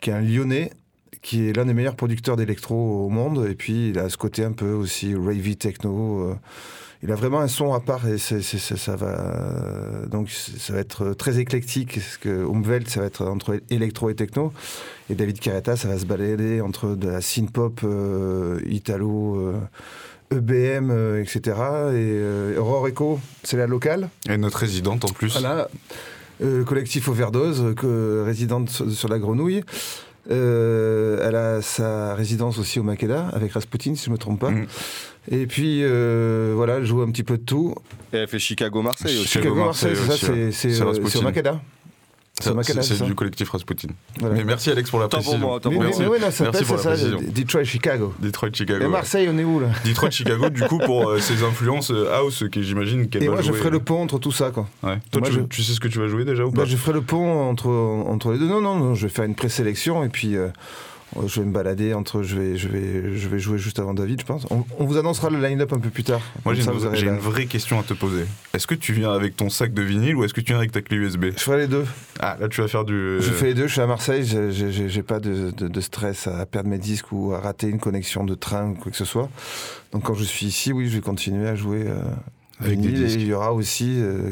qui est un Lyonnais, qui est l'un des meilleurs producteurs d'électro au monde. Et puis, il a ce côté un peu aussi ravey techno. Euh, il a vraiment un son à part et ça va. Donc, ça va être très éclectique. Parce que Umwelt, ça va être entre électro et techno. Et David Carreta, ça va se balader entre de la synth-pop euh, italo. Euh, EBM, euh, etc. Et euh, Aurore Echo, c'est la locale. Et notre résidente en plus. Voilà. Euh, collectif Overdose, que, résidente sur, sur la Grenouille. Euh, elle a sa résidence aussi au Makeda avec Rasputin, si je ne me trompe pas. Mm. Et puis euh, voilà, elle joue un petit peu de tout. Et elle fait Chicago-Marseille aussi. Chicago-Marseille, c'est ça, c'est euh, au Makeda. C'est du collectif Rasputin. Voilà. Mais merci Alex pour la précision. Pour moi, mais, pour mais, ça merci pour ça, la Detroit, Chicago. Detroit, Chicago. Et Marseille, on est où là Detroit, Chicago, du coup, pour euh, ses influences euh, house, que j'imagine qu'elle Et va moi, jouer. je ferai le pont entre tout ça, quoi. Ouais. Toi, Moi, tu, je- tu sais ce que tu vas jouer déjà ou Bah, je ferai le pont entre, entre les deux. Non, non, non, je vais faire une présélection et puis euh, je vais me balader entre. Je vais, je vais, je vais jouer juste avant David, je pense. On, on vous annoncera le line-up un peu plus tard. Moi, j'ai une, la- vraie question à te poser. Est-ce que tu viens avec ton sac de vinyle ou est-ce que tu viens avec ta clé USB Je ferai les deux. Ah, là, tu vas faire du. Je fais les deux. Je suis à Marseille. j'ai- pas de, de- de stress à perdre mes disques ou à rater une connexion de train ou quoi que ce soit. Donc quand je suis ici, oui, je vais continuer à jouer euh, Avec des vinyle et disques. il y aura aussi euh,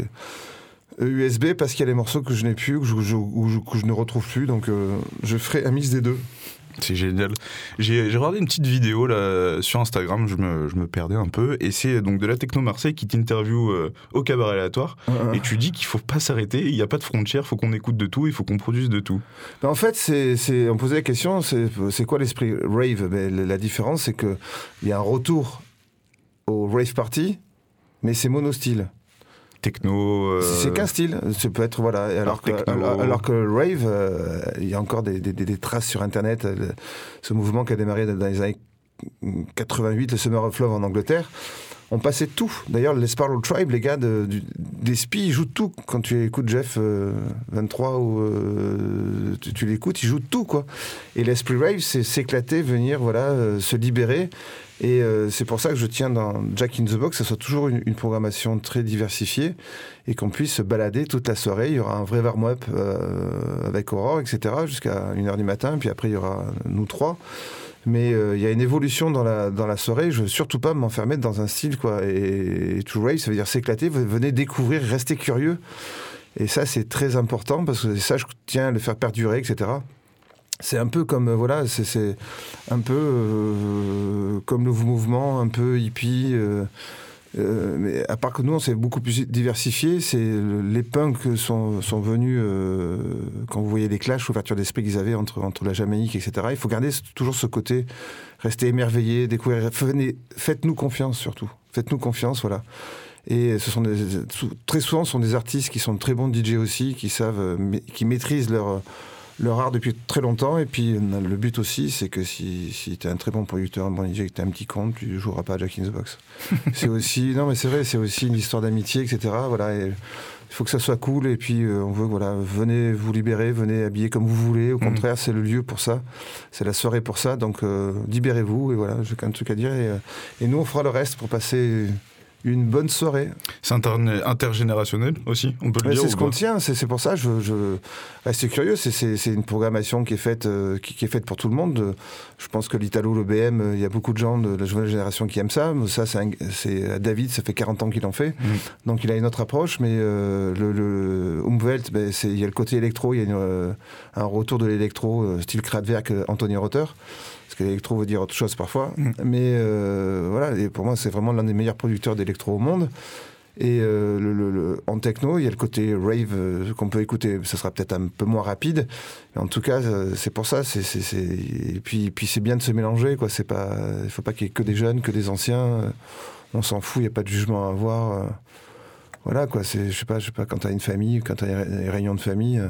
USB parce qu'il y a des morceaux que je n'ai plus, que je, je- ou que je ne retrouve plus. Donc euh, je ferai un mix des deux. C'est génial. J'ai regardé une petite vidéo là sur Instagram, je me, je me perdais un peu, et c'est donc de la Techno Marseille qui t'interviewe euh, au cabaret aléatoire, et tu dis qu'il faut pas s'arrêter, il n'y a pas de frontières, il faut qu'on écoute de tout, il faut qu'on produise de tout. Ben, en fait, c'est, on posait la question, c'est, c'est quoi l'esprit rave? Ben, La différence, c'est qu'il y a un retour au rave party, mais c'est monostyle. Techno. euh, C'est qu'un style. Ça peut être voilà. Alors, que, alors, alors que le rave, euh, il y a encore des, des- des- des traces sur Internet. euh, le- ce mouvement qui a démarré dans les années 88, le Summer of Love en Angleterre. On passait tout. D'ailleurs, les Sparrow Tribe, les gars de, du- des spies, ils jouent tout. Quand tu écoutes Jeff euh, 23 ou tu, tu l'écoutes, ils jouent tout quoi. Et l'esprit rave, c'est s'éclater, venir voilà, se libérer. Et euh, c'est pour ça que je tiens dans Jack in the Box, que ce soit toujours une, programmation très diversifiée et qu'on puisse se balader toute la soirée. Il y aura un vrai warm-up euh, avec Aurore, etc., jusqu'à 1h du matin. Puis après, il y aura nous trois. Mais euh, il y a une évolution dans la, dans la soirée. Je veux surtout pas m'enfermer dans un style, quoi. Et, et to rave, ça veut dire s'éclater. Venez découvrir, rester curieux. Et ça, c'est très important parce que ça, je tiens à le faire perdurer, etc. C'est un peu comme, euh, voilà, c'est- un peu euh, comme le mouvement, un peu hippie. euh, euh, mais à part que nous, on s'est beaucoup plus diversifié. C'est le- les punks sont, sont venus euh, quand vous voyez les clashs, l'ouverture d'esprit qu'ils avaient entre, entre la Jamaïque, etc. Il faut garder toujours ce côté, rester émerveillé, découvrir. Faites-nous confiance surtout. Faites-nous confiance, voilà. Et ce sont des, très souvent, ce sont des artistes qui sont très bons DJ aussi, qui savent, euh, qui maîtrisent leur leur art depuis très longtemps. Et puis euh, le but aussi, c'est que si, si tu es un très bon producteur, un bon DJ, que tu un petit compte, tu joueras pas à Jack in the Box. [laughs] c'est aussi, non mais c'est vrai, c'est aussi une histoire d'amitié, etc. Voilà. Et, il faut que ça soit cool et puis euh, on veut voilà venez vous libérer venez habiller comme vous voulez au Mhm. contraire c'est le lieu pour ça c'est la soirée pour ça donc euh, libérez-vous et voilà j'ai qu'un truc à dire et, euh, et nous on fera le reste pour passer une bonne soirée. C'est intergénérationnel aussi, on peut le dire. C'est ce qu'on tient, c'est pour ça, je, je reste curieux. C'est une programmation qui est, faite, euh, qui, est faite pour tout le monde. Je pense que l'Italo, le BM, euh, il y a beaucoup de gens de la nouvelle génération qui aiment ça. Ça, c'est David, ça fait 40 ans qu'il en fait. Mm. Donc il a une autre approche, mais euh, le, le Umwelt, ben, il y a le côté électro, il y a un retour de l'électro, style Kraftwerk, Anthony Rotter que l'électro veut dire autre chose parfois. Mm. Mais euh, voilà, et pour moi, c'est vraiment l'un des meilleurs producteurs d'électro au monde. Et euh, le, en techno, il y a le côté rave euh, qu'on peut écouter. Ça sera peut-être un peu moins rapide, mais en tout cas, c'est pour ça. Et puis, puis c'est bien de se mélanger. Quoi. C'est pas, il faut pas qu'il y ait que des jeunes, que des anciens. On s'en fout. Il n'y a pas de jugement à avoir. Voilà quoi. C'est, je sais pas, je sais pas. Quand t'as une famille, quand t'as une réunion de famille.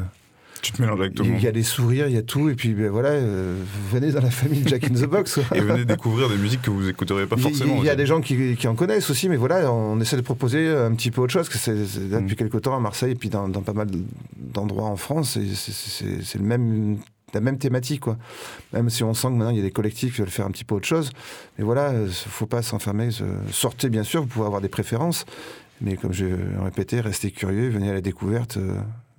Tu te mélanges avec tout le monde. Il y a des sourires, il y a tout, et puis ben, voilà, euh, venez dans la famille Jack in the Box. et venez découvrir des musiques que vous écouteriez pas forcément. Il y, a des gens qui, qui, en connaissent aussi, mais voilà, on essaie de proposer un petit peu autre chose, que c'est là depuis mm. quelques temps à Marseille, et puis dans, dans pas mal d'endroits en France, c'est le même la même thématique, quoi. Même si on sent que maintenant il y a des collectifs qui veulent faire un petit peu autre chose. Mais voilà, il faut pas s'enfermer. Sortez, bien sûr, vous pouvez avoir des préférences. Mais comme je répété, restez curieux, venez à la découverte.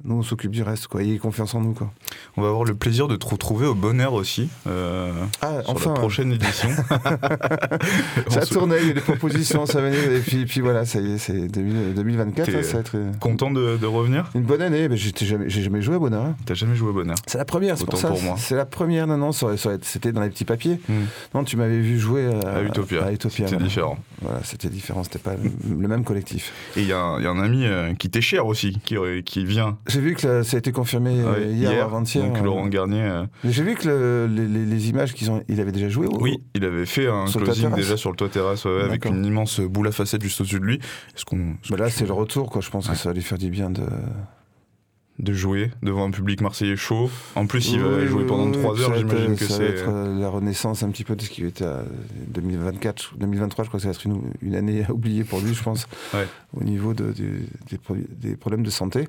Nous, on s'occupe du reste, quoi. Ayez confiance en nous, quoi. On va avoir le plaisir de te retrouver au Bonheur aussi, euh, ah, sur la prochaine édition. [laughs] ça tourne, il y a des propositions, ça venir, et puis, puis voilà, ça y est, c'est 2024, hein, ça va être... Euh, content de, revenir? Une bonne année, j'ai jamais, jamais, joué au Bonheur. Hein. T'as jamais joué au Bonheur? C'est la première, c'est pour ça. Pour moi. C'est la première, non, non, c'était dans les petits papiers. Hmm. Non, tu m'avais vu jouer à, à Utopia. C'était différent. Voilà, c'était différent, c'était pas le même collectif. Et il y, a un ami euh, qui t'est cher aussi, qui, qui vient. J'ai vu que ça a été confirmé euh, hier, ou avant-hier. Donc Laurent Garnier. Euh, j'ai vu que les, images qu'ils ont, il avait déjà joué. Oui, il avait fait un closing déjà sur le toit terrasse avec une immense boule à facettes juste au-dessus de lui. Est-ce qu'on bah là, c'est le retour, quoi. Je pense que ça va lui faire du bien de de jouer devant un public marseillais chaud. En plus, il va jouer pendant 3 heures, j'imagine que c'est. être euh, la renaissance un petit peu de ce qui était à 2024, 2023, je crois que ça va être une, année [laughs] à oublier pour lui, je pense, au niveau de, des, problèmes de santé.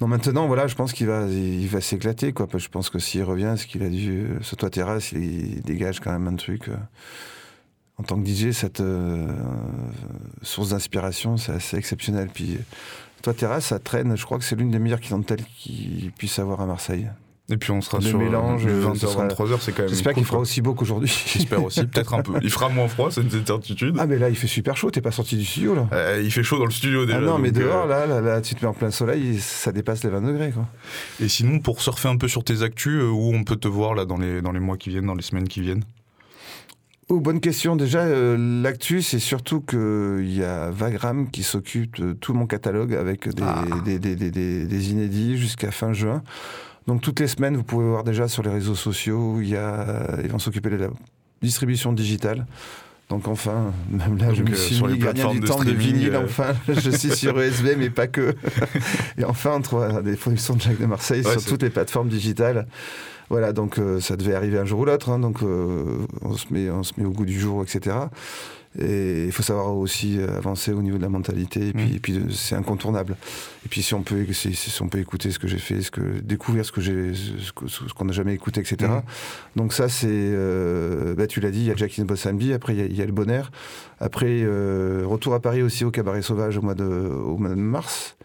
Donc maintenant, voilà, je pense qu'il va, il va s'éclater, quoi. Je pense que s'il revient, ce qu'il a dû sur toi terrasse, il, dégage quand même un truc. Euh, en tant que DJ, cette euh, source d'inspiration, c'est assez exceptionnel. Puis toi, Terrasse, ça traîne. Je crois que c'est l'une des meilleures clientèles qu'il puisse avoir à Marseille. Et puis on sera sur mélange 20h, 23h, c'est quand même. J'espère qu'il fera aussi beau qu'aujourd'hui. J'espère aussi, [laughs] peut-être un peu. Il fera moins froid, c'est une certitude. Ah, mais là, il fait super chaud, t'es pas sorti du studio là euh, Il fait chaud dans le studio déjà. Ah non, mais dehors, euh, là, là, tu te mets en plein soleil, ça dépasse les 20 degrés quoi. Et sinon, pour surfer un peu sur tes actus, euh, où on peut te voir là dans les, dans les mois qui viennent, dans les semaines qui viennent? Oh, bonne question. Déjà, euh, l'actu, c'est surtout qu'il y a Vagram qui s'occupe de tout mon catalogue avec des, ah. des, inédits jusqu'à fin juin. Donc toutes les semaines, vous pouvez voir déjà sur les réseaux sociaux, il y a, ils vont s'occuper de la distribution digitale. Donc enfin, même là, je me euh, suis sur mis les du temps de vinyle, euh. enfin, [laughs] je suis sur ESB, mais pas que. [laughs] Et enfin, on trouve des productions de Jacques de Marseille sur toutes les plateformes digitales. Voilà, donc euh, ça devait arriver un jour ou l'autre, hein, donc euh, on, se met, on se met au goût du jour, etc. Et il faut savoir aussi avancer au niveau de la mentalité, et puis, mmh. puis c'est incontournable. Et puis si on peut, si, on peut écouter ce que j'ai fait, ce que, découvrir ce que j'ai, ce qu'on n'a jamais écouté, etc. Mmh. Donc ça, c'est, euh, bah, tu l'as dit, il y a Jackie Bossambi, après il y, a, le Bonheur, après retour à Paris aussi au Cabaret Sauvage au mois de, au mois de mars.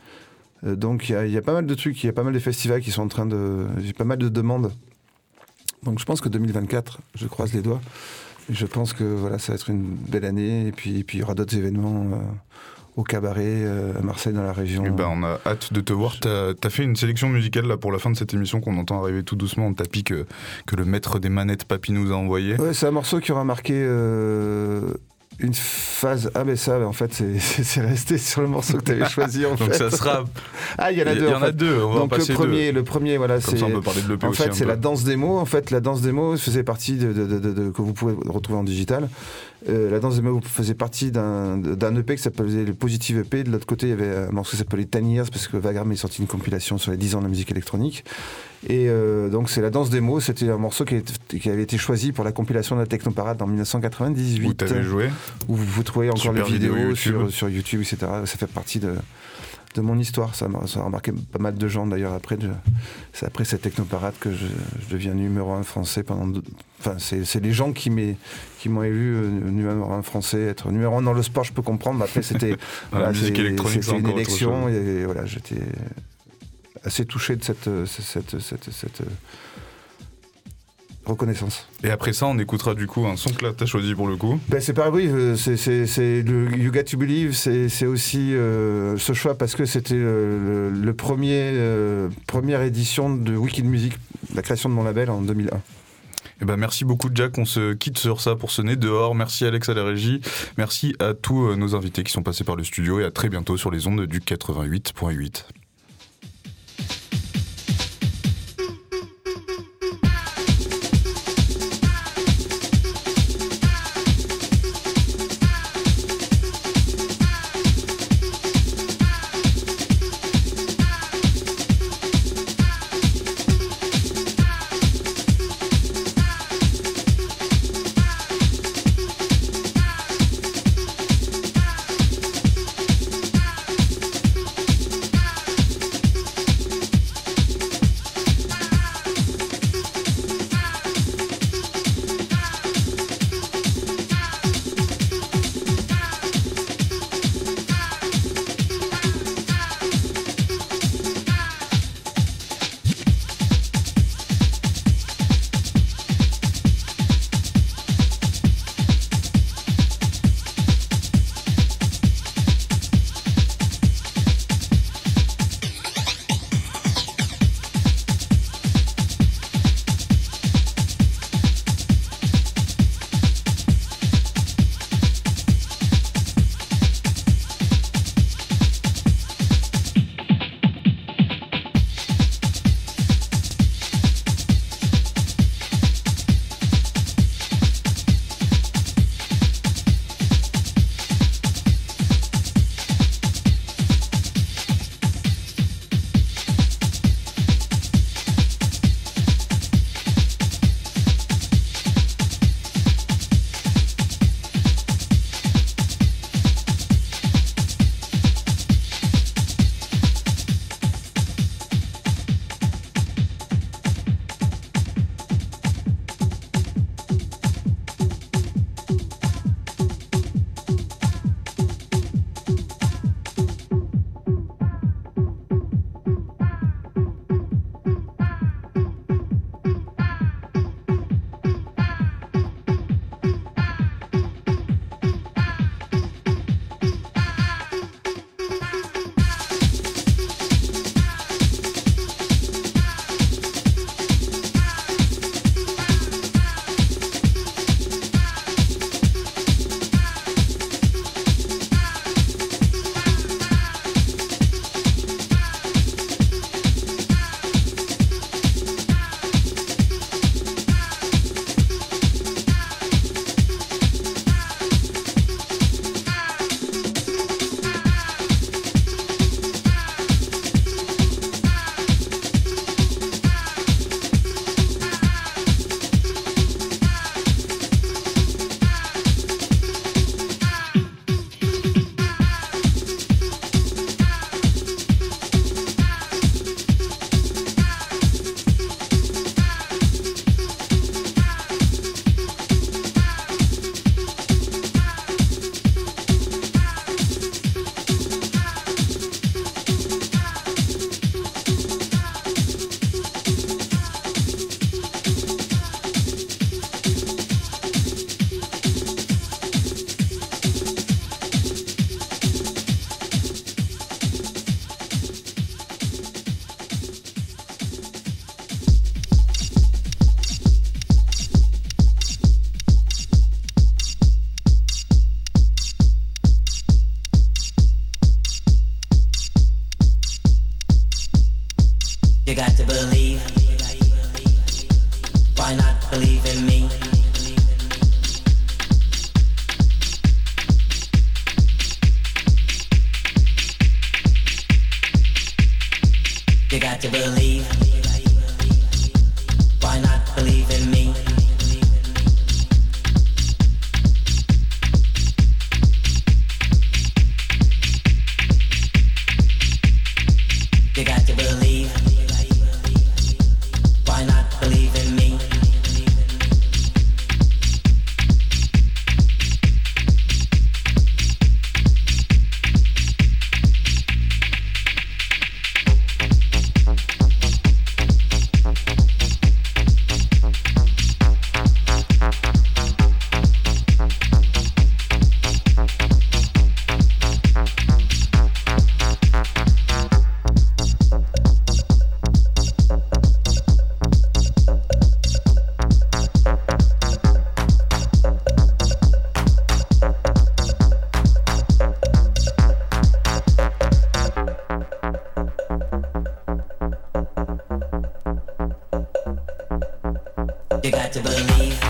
Donc il y, a, pas mal de trucs, il y a pas mal de festivals qui sont en train de, j'ai pas mal de demandes donc je pense que 2024, je croise les doigts. Je pense que voilà, ça va être une belle année. Et puis, puis il y aura d'autres événements euh, au cabaret euh, à Marseille, dans la région. Eh ben, on a hâte de te voir. Tu as, fait une sélection musicale là, pour la fin de cette émission qu'on entend arriver tout doucement en tapis que, que le maître des manettes Papy nous a envoyé. Ouais, c'est un morceau qui aura marqué euh, une phase. Ah, mais ça, en fait, [laughs] c'est resté sur le morceau que tu avais choisi. En [laughs] Donc ça sera. Ah, il y en a deux. Il y en, a deux. On va Donc en le premier, deux. le premier, voilà, c'est. on peut parler de En fait, c'est la danse des mots. En fait, la danse des mots faisait partie de, de, de, que vous pouvez retrouver en digital. Euh, la danse des mots faisait partie d'un EP qui s'appelait le Positive EP. De l'autre côté, il y avait un morceau qui s'appelait Ten Years parce que Vagram est sorti une compilation sur les 10 ans de la musique électronique. Et euh, donc, c'est la danse des mots. C'était un morceau qui, qui, avait été choisi pour la compilation de la Technoparade en 1998. Où tu avais joué Où vous, trouvez encore les vidéos, sur, sur, YouTube, etc. Ça fait partie de, de mon histoire. Ça a remarqué pas mal de gens d'ailleurs. Après, c'est après cette technoparade que je, je deviens numéro un français pendant. deux- Enfin, c'est les gens qui m'ont élu euh, numéro un français. Être numéro un dans le sport, je peux comprendre. Mais après, c'était [laughs] c'est une élection chose. et voilà, j'étais assez touché de cette, euh, cette, cette, cette, euh, reconnaissance. Et après ça, on écoutera du coup un son que là t'as choisi pour le coup. Ben, c'est pareil, oui, euh, c'est, le You Got to Believe, c'est, aussi euh, ce choix parce que c'était le, le premier, euh, première édition de Wicked Music, la création de mon label en 2001. Eh ben merci beaucoup Jack, on se quitte sur ça pour nez dehors. Merci Alex à la régie, merci à tous nos invités qui sont passés par le studio et à très bientôt sur les ondes du 88.8. Bye. to believe.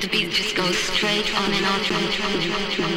the beat just goes straight on and on.